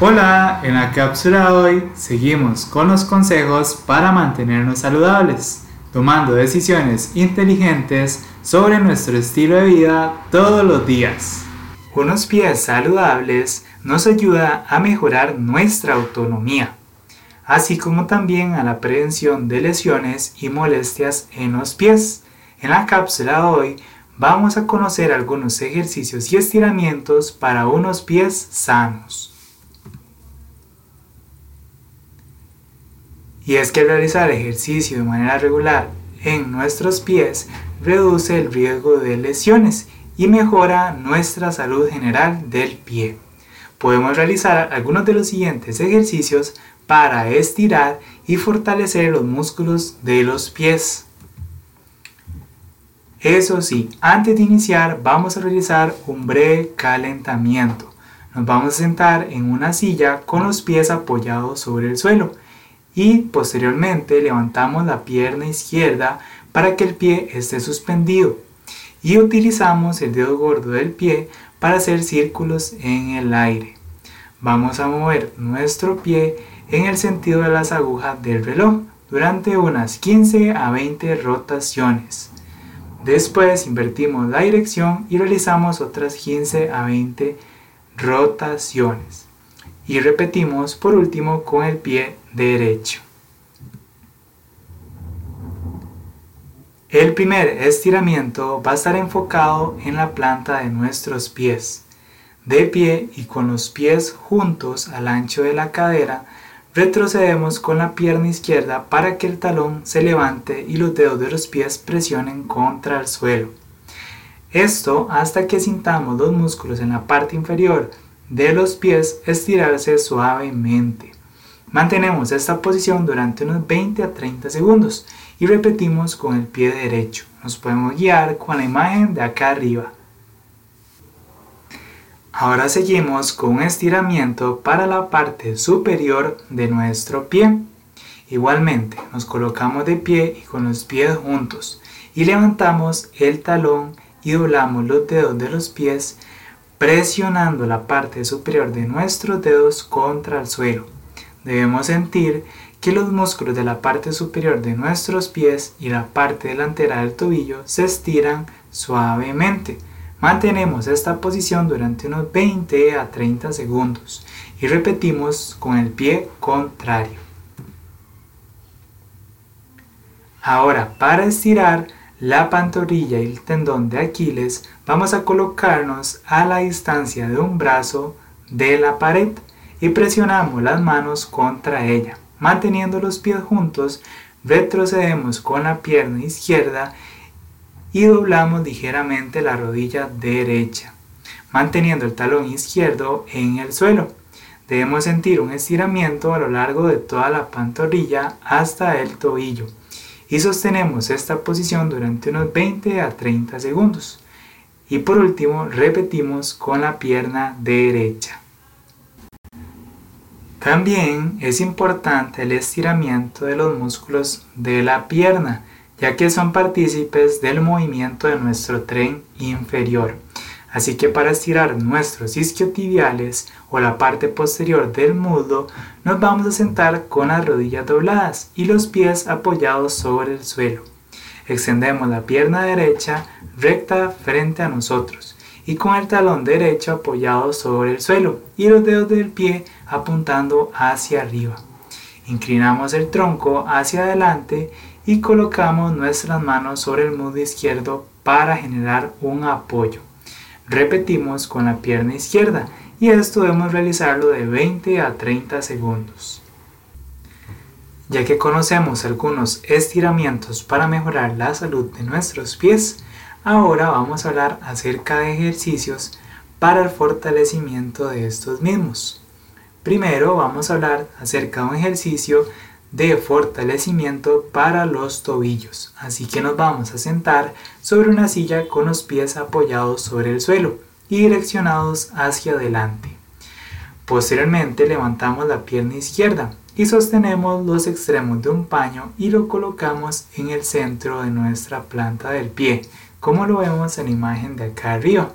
Hola, en la cápsula de hoy seguimos con los consejos para mantenernos saludables, tomando decisiones inteligentes sobre nuestro estilo de vida todos los días. Unos pies saludables nos ayuda a mejorar nuestra autonomía, así como también a la prevención de lesiones y molestias en los pies. En la cápsula de hoy vamos a conocer algunos ejercicios y estiramientos para unos pies sanos. Y es que realizar ejercicio de manera regular en nuestros pies reduce el riesgo de lesiones y mejora nuestra salud general del pie. Podemos realizar algunos de los siguientes ejercicios para estirar y fortalecer los músculos de los pies. Eso sí, antes de iniciar vamos a realizar un breve calentamiento. Nos vamos a sentar en una silla con los pies apoyados sobre el suelo y posteriormente levantamos la pierna izquierda para que el pie esté suspendido y utilizamos el dedo gordo del pie para hacer círculos en el aire. Vamos a mover nuestro pie en el sentido de las agujas del reloj durante unas 15 a 20 rotaciones. Después invertimos la dirección y realizamos otras 15 a 20 rotaciones. Y repetimos por último con el pie derecho. El primer estiramiento va a estar enfocado en la planta de nuestros pies. De pie y con los pies juntos al ancho de la cadera, retrocedemos con la pierna izquierda para que el talón se levante y los dedos de los pies presionen contra el suelo. Esto hasta que sintamos los músculos en la parte inferior de los pies estirarse suavemente. Mantenemos esta posición durante unos 20 a 30 segundos y repetimos con el pie derecho. Nos podemos guiar con la imagen de acá arriba. Ahora seguimos con un estiramiento para la parte superior de nuestro pie. Igualmente nos colocamos de pie y con los pies juntos y levantamos el talón y doblamos los dedos de los pies presionando la parte superior de nuestros dedos contra el suelo debemos sentir que los músculos de la parte superior de nuestros pies y la parte delantera del tobillo se estiran suavemente. Mantenemos esta posición durante unos 20 a 30 segundos y repetimos con el pie contrario. Ahora, para estirar la pantorrilla y el tendón de Aquiles, vamos a colocarnos a la distancia de un brazo de la pared y presionamos las manos contra ella. Manteniendo los pies juntos, retrocedemos con la pierna izquierda y doblamos ligeramente la rodilla derecha, manteniendo el talón izquierdo en el suelo. Debemos sentir un estiramiento a lo largo de toda la pantorrilla hasta el tobillo y sostenemos esta posición durante unos 20 a 30 segundos. Y por último, repetimos con la pierna derecha. También es importante el estiramiento de los músculos de la pierna, ya que son partícipes del movimiento de nuestro tren inferior. Así que para estirar nuestros isquiotibiales o la parte posterior del muslo, nos vamos a sentar con las rodillas dobladas y los pies apoyados sobre el suelo. Extendemos la pierna derecha recta frente a nosotros y con el talón derecho apoyado sobre el suelo y los dedos del pie apuntando hacia arriba. Inclinamos el tronco hacia adelante y colocamos nuestras manos sobre el muslo izquierdo para generar un apoyo. Repetimos con la pierna izquierda y esto debemos realizarlo de 20 a 30 segundos. Ya que conocemos algunos estiramientos para mejorar la salud de nuestros pies, Ahora vamos a hablar acerca de ejercicios para el fortalecimiento de estos mismos. Primero vamos a hablar acerca de un ejercicio de fortalecimiento para los tobillos. Así que nos vamos a sentar sobre una silla con los pies apoyados sobre el suelo y direccionados hacia adelante. Posteriormente levantamos la pierna izquierda y sostenemos los extremos de un paño y lo colocamos en el centro de nuestra planta del pie como lo vemos en la imagen de acá arriba.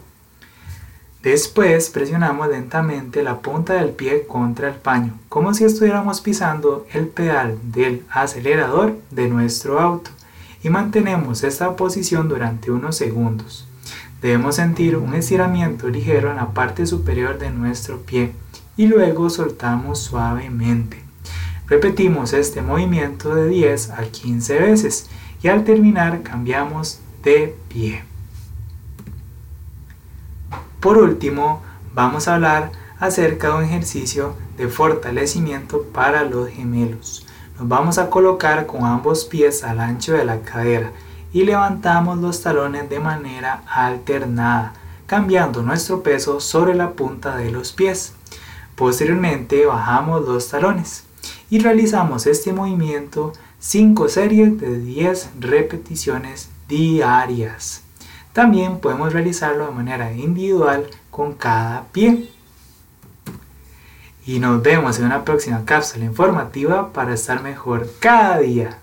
Después presionamos lentamente la punta del pie contra el paño, como si estuviéramos pisando el pedal del acelerador de nuestro auto y mantenemos esta posición durante unos segundos. Debemos sentir un estiramiento ligero en la parte superior de nuestro pie y luego soltamos suavemente. Repetimos este movimiento de 10 a 15 veces y al terminar cambiamos de pie. Por último, vamos a hablar acerca de un ejercicio de fortalecimiento para los gemelos. Nos vamos a colocar con ambos pies al ancho de la cadera y levantamos los talones de manera alternada, cambiando nuestro peso sobre la punta de los pies. Posteriormente bajamos los talones y realizamos este movimiento 5 series de 10 repeticiones diarias. También podemos realizarlo de manera individual con cada pie. Y nos vemos en una próxima cápsula informativa para estar mejor cada día.